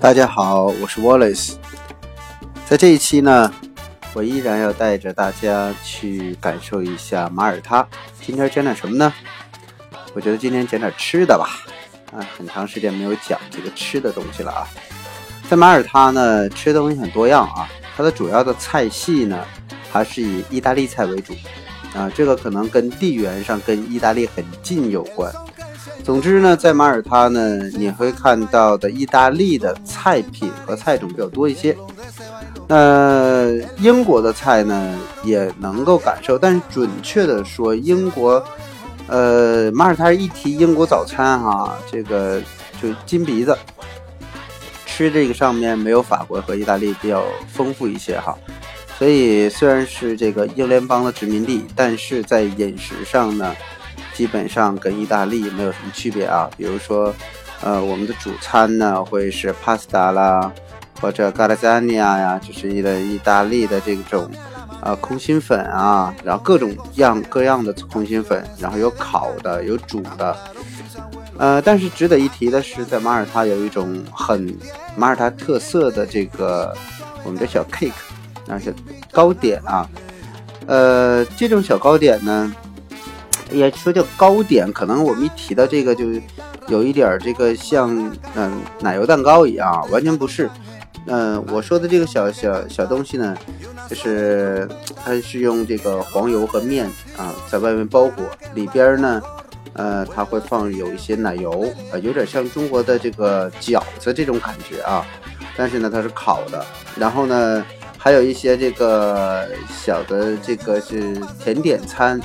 大家好，我是 Wallace。在这一期呢，我依然要带着大家去感受一下马耳他。今天讲点什么呢？我觉得今天讲点吃的吧。啊，很长时间没有讲这个吃的东西了啊。在马耳他呢，吃的东西很多样啊。它的主要的菜系呢，还是以意大利菜为主。啊，这个可能跟地缘上跟意大利很近有关。总之呢，在马耳他呢，你会看到的意大利的菜品和菜种比较多一些。那英国的菜呢，也能够感受，但是准确的说，英国，呃，马耳他一提英国早餐哈，这个就金鼻子，吃这个上面没有法国和意大利比较丰富一些哈。所以虽然是这个英联邦的殖民地，但是在饮食上呢。基本上跟意大利没有什么区别啊，比如说，呃，我们的主餐呢会是 pasta 啦，或者 g a l a s a g n a 呀，就是一的意大利的这种，呃，空心粉啊，然后各种样各样的空心粉，然后有烤的，有煮的，呃，但是值得一提的是，在马耳他有一种很马耳他特色的这个我们的小 cake，那是糕点啊，呃，这种小糕点呢。也说叫糕点，可能我们一提到这个，就有一点这个像嗯奶油蛋糕一样，完全不是。嗯，我说的这个小小小东西呢，就是它是用这个黄油和面啊，在外面包裹，里边呢，呃，它会放有一些奶油，呃，有点像中国的这个饺子这种感觉啊。但是呢，它是烤的，然后呢，还有一些这个小的这个是甜点餐。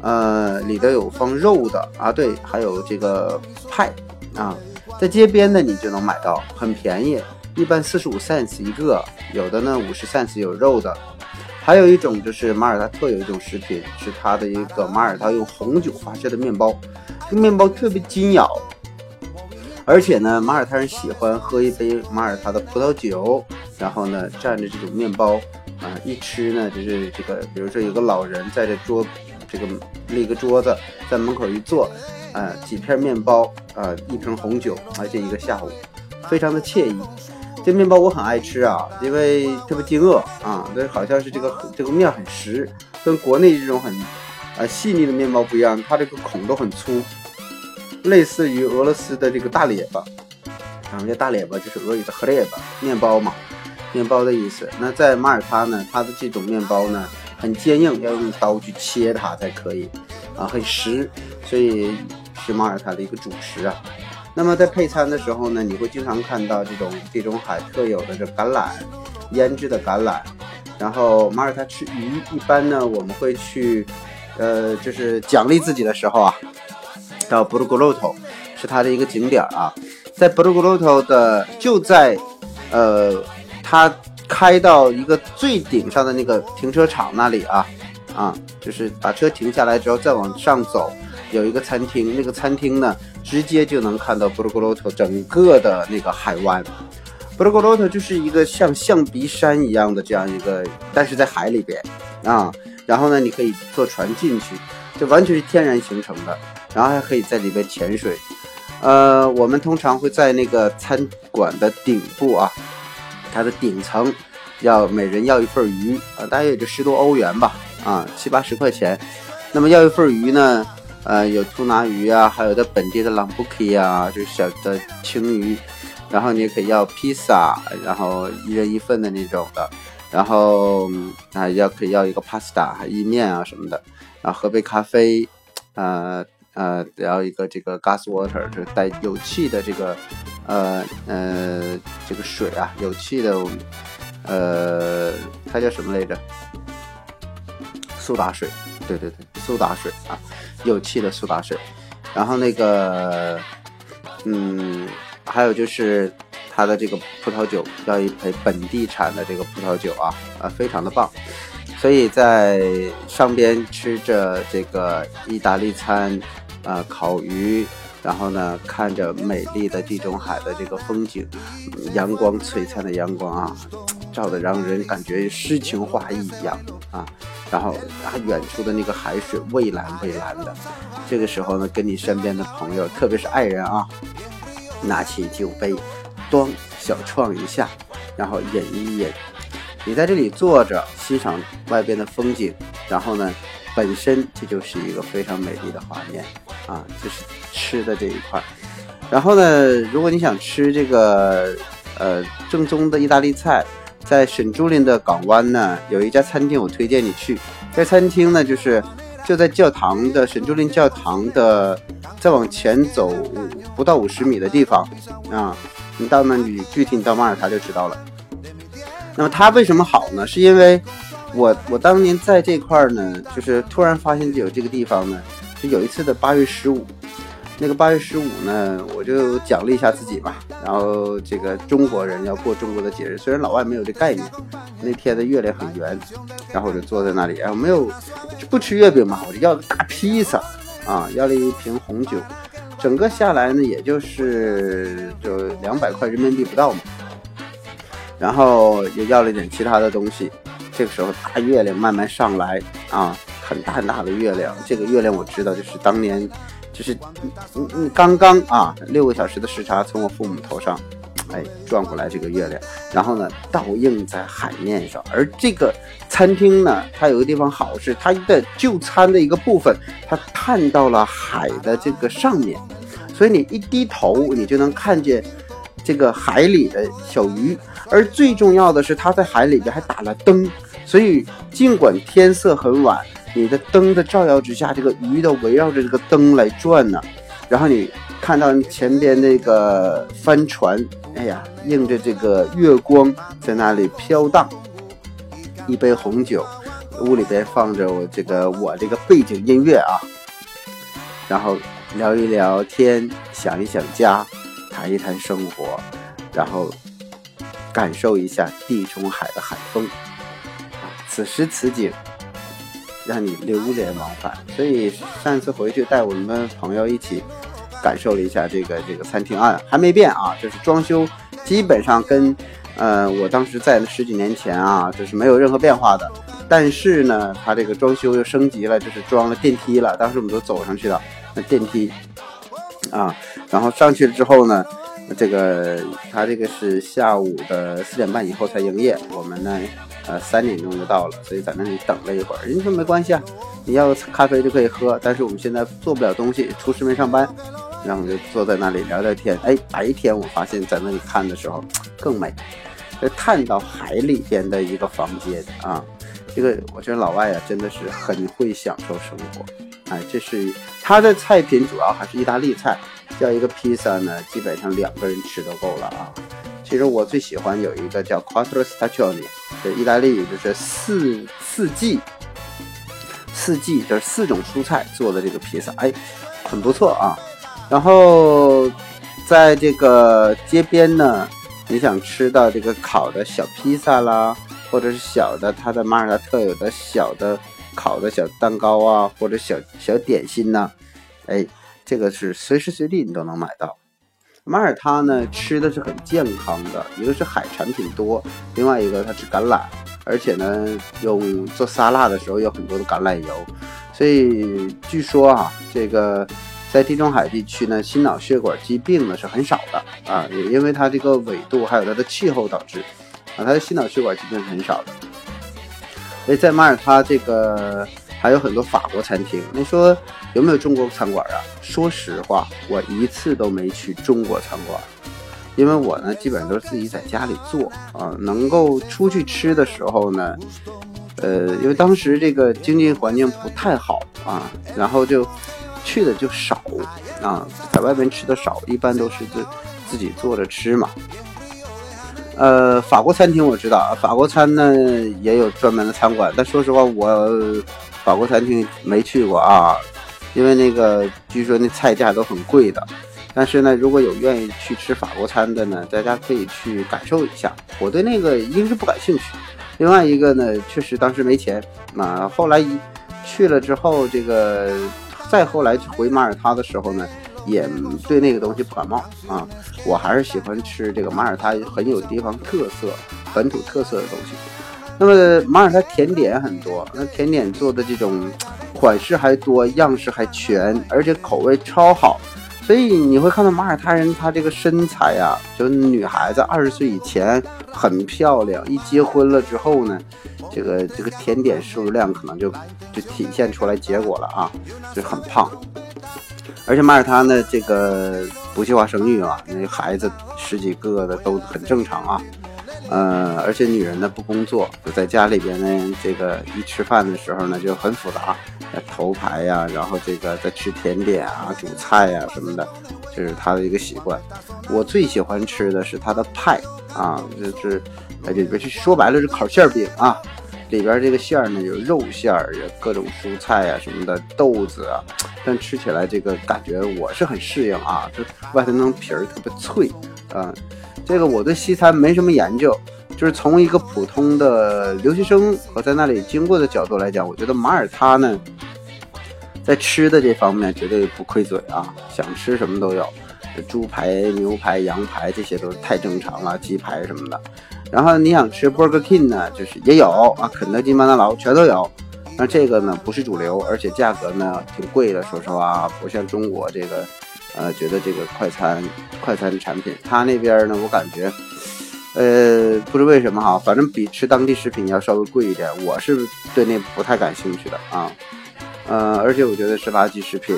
呃，里头有放肉的啊，对，还有这个派啊，在街边呢你就能买到，很便宜，一般四十五 cents 一个，有的呢五十 cents 有肉的。还有一种就是马耳他特有一种食品，是它的一个马耳他用红酒发射的面包，这个面包特别紧咬，而且呢，马耳他人喜欢喝一杯马耳他的葡萄酒，然后呢蘸着这种面包啊，一吃呢就是这个，比如说有个老人在这桌。这个立个桌子，在门口一坐，啊，几片面包，啊，一瓶红酒，而且一个下午，非常的惬意。这面包我很爱吃啊，因为特别惊愕啊，但是好像是这个这个面很实，跟国内这种很啊细腻的面包不一样，它这个孔都很粗，类似于俄罗斯的这个大列巴，啊，这大列巴就是俄语的 h l e b 面包嘛，面包的意思。那在马耳他呢，它的这种面包呢。很坚硬，要用刀去切它才可以，啊，很实，所以是马耳他的一个主食啊。那么在配餐的时候呢，你会经常看到这种地中海特有的这橄榄，腌制的橄榄。然后马耳他吃鱼，一般呢我们会去，呃，就是奖励自己的时候啊，到布鲁格洛托是它的一个景点啊，在布鲁格洛托的就在，呃，它。开到一个最顶上的那个停车场那里啊，啊，就是把车停下来之后再往上走，有一个餐厅，那个餐厅呢，直接就能看到布鲁格罗托整个的那个海湾。布鲁格罗托就是一个像象鼻山一样的这样一个，但是在海里边啊，然后呢，你可以坐船进去，就完全是天然形成的，然后还可以在里边潜水。呃，我们通常会在那个餐馆的顶部啊。它的顶层要每人要一份鱼啊，大约也就十多欧元吧，啊七八十块钱。那么要一份鱼呢，呃有兔拿鱼啊，还有的本地的朗布基啊，就是小的青鱼。然后你也可以要披萨，然后一人一份的那种的。然后啊要可以要一个 pasta 意面啊什么的。然后喝杯咖啡，呃呃，然后一个这个 gas water 就是带有气的这个。呃呃，这个水啊，有气的，呃，它叫什么来着？苏打水，对对对，苏打水啊，有气的苏打水。然后那个，嗯，还有就是它的这个葡萄酒，要一杯本地产的这个葡萄酒啊，啊，非常的棒。所以在上边吃着这个意大利餐，啊，烤鱼。然后呢，看着美丽的地中海的这个风景，阳光璀璨的阳光啊，照的让人感觉诗情画意一样啊。然后啊，远处的那个海水蔚蓝蔚蓝的。这个时候呢，跟你身边的朋友，特别是爱人啊，拿起酒杯，端小创一下，然后饮一饮。你在这里坐着欣赏外边的风景，然后呢，本身这就是一个非常美丽的画面啊，就是吃的这一块。然后呢，如果你想吃这个呃正宗的意大利菜，在沈朱林的港湾呢，有一家餐厅，我推荐你去。这餐厅呢，就是就在教堂的沈朱林教堂的再往前走不到五十米的地方啊。你到那里，具体你到马耳他就知道了。那么它为什么好呢？是因为我我当年在这块儿呢，就是突然发现有这个地方呢，就有一次的八月十五，那个八月十五呢，我就奖励一下自己吧。然后这个中国人要过中国的节日，虽然老外没有这概念。那天的月亮很圆，然后我就坐在那里，然后没有不吃月饼嘛，我就要个大披萨啊，要了一瓶红酒，整个下来呢，也就是就两百块人民币不到嘛。然后又要了一点其他的东西，这个时候大月亮慢慢上来啊，很大很大的月亮。这个月亮我知道，就是当年，就是嗯嗯刚刚啊六个小时的时差从我父母头上，哎转过来这个月亮，然后呢倒映在海面上。而这个餐厅呢，它有个地方好是它的就餐的一个部分，它探到了海的这个上面，所以你一低头，你就能看见这个海里的小鱼。而最重要的是，它在海里边还打了灯，所以尽管天色很晚，你的灯的照耀之下，这个鱼都围绕着这个灯来转呢。然后你看到前边那个帆船，哎呀，映着这个月光在那里飘荡。一杯红酒，屋里边放着我这个我这个背景音乐啊，然后聊一聊天，想一想家，谈一谈生活，然后。感受一下地中海的海风，此时此景让你流连忘返。所以上次回去带我们朋友一起感受了一下这个这个餐厅啊，还没变啊，就是装修基本上跟呃我当时在的十几年前啊，就是没有任何变化的。但是呢，它这个装修又升级了，就是装了电梯了。当时我们都走上去了那电梯啊，然后上去了之后呢。这个他这个是下午的四点半以后才营业，我们呢，呃三点钟就到了，所以在那里等了一会儿。人家说没关系啊，你要咖啡就可以喝，但是我们现在做不了东西，厨师没上班，然后就坐在那里聊聊天。哎，白天我发现在那里看的时候更美，就探到海里边的一个房间啊，这个我觉得老外啊真的是很会享受生活。哎，这是他的菜品主要还是意大利菜。叫一个披萨呢，基本上两个人吃都够了啊。其实我最喜欢有一个叫 Quattro Stagioni，这意大利语就是四四季，四季就是四种蔬菜做的这个披萨，哎，很不错啊。然后在这个街边呢，你想吃到这个烤的小披萨啦，或者是小的它的马耳他特有的小的烤的小蛋糕啊，或者小小点心呐，哎。这个是随时随地你都能买到。马耳他呢，吃的是很健康的，一个是海产品多，另外一个它是橄榄，而且呢，用做沙拉的时候有很多的橄榄油。所以据说啊，这个在地中海地区呢，心脑血管疾病呢是很少的啊，也因为它这个纬度还有它的气候导致啊，它的心脑血管疾病是很少的。在马耳他这个。还有很多法国餐厅，你说有没有中国餐馆啊？说实话，我一次都没去中国餐馆，因为我呢基本上都是自己在家里做啊。能够出去吃的时候呢，呃，因为当时这个经济环境不太好啊，然后就去的就少啊，在外面吃的少，一般都是自自己做着吃嘛。呃，法国餐厅我知道，法国餐呢也有专门的餐馆，但说实话我。法国餐厅没去过啊，因为那个据说那菜价都很贵的。但是呢，如果有愿意去吃法国餐的呢，大家可以去感受一下。我对那个一个是不感兴趣，另外一个呢，确实当时没钱。啊，后来一去了之后，这个再后来回马耳他的时候呢，也对那个东西不感冒啊。我还是喜欢吃这个马耳他很有地方特色、本土特色的东西。那么马耳他甜点很多，那甜点做的这种款式还多，样式还全，而且口味超好。所以你会看到马耳他人，他这个身材呀，就女孩子二十岁以前很漂亮，一结婚了之后呢，这个这个甜点摄入量可能就就体现出来结果了啊，就很胖。而且马耳他呢，这个不计划生育啊，那孩子十几个的都很正常啊。呃，而且女人呢不工作，就在家里边呢，这个一吃饭的时候呢就很复杂，头牌呀，然后这个再吃甜点啊、煮菜呀什么的，这是她的一个习惯。我最喜欢吃的是她的派啊，就是哎这边说白了是烤馅饼啊，里边这个馅儿呢有肉馅儿，有各种蔬菜呀什么的，豆子啊，但吃起来这个感觉我是很适应啊，就外头那种皮儿特别脆啊。这个我对西餐没什么研究，就是从一个普通的留学生和在那里经过的角度来讲，我觉得马耳他呢，在吃的这方面绝对不亏嘴啊，想吃什么都有，猪排、牛排、羊排这些都是太正常了，鸡排什么的。然后你想吃 Burger King 呢，就是也有啊，肯德基、麦当劳全都有。那这个呢不是主流，而且价格呢挺贵的，说实话，不像中国这个。呃，觉得这个快餐快餐产品，他那边呢，我感觉，呃，不知为什么哈，反正比吃当地食品要稍微贵一点。我是对那不太感兴趣的啊，呃，而且我觉得是垃圾食品，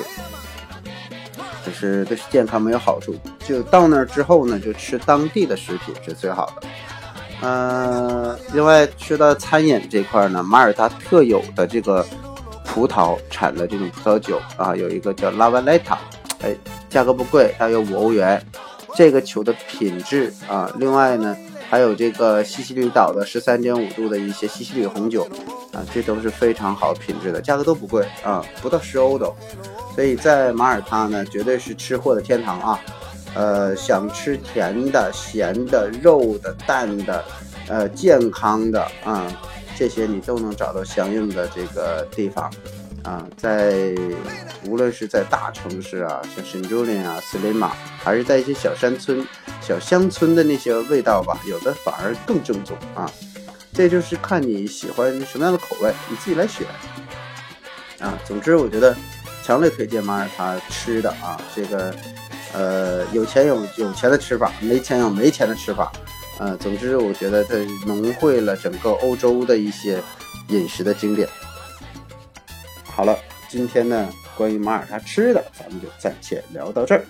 就是对健康没有好处。就到那儿之后呢，就吃当地的食品是最好的。呃，另外说到餐饮这块呢，马耳他特有的这个葡萄产的这种葡萄酒啊，有一个叫拉瓦莱塔，哎。价格不贵，大约五欧元。这个球的品质啊，另外呢，还有这个西西里岛的十三点五度的一些西西里红酒啊，这都是非常好品质的，价格都不贵啊，不到十欧都。所以在马耳他呢，绝对是吃货的天堂啊。呃，想吃甜的、咸的、肉的、蛋的，呃，健康的啊，这些你都能找到相应的这个地方。啊，在无论是在大城市啊，像圣朱利啊、斯雷马，还是在一些小山村、小乡村的那些味道吧，有的反而更正宗啊。这就是看你喜欢什么样的口味，你自己来选啊。总之，我觉得强烈推荐马耳他吃的啊，这个呃，有钱有有钱的吃法，没钱有没钱的吃法。呃，总之，我觉得它融汇了整个欧洲的一些饮食的经典。好了，今天呢，关于马耳他吃的，咱们就暂且聊到这儿。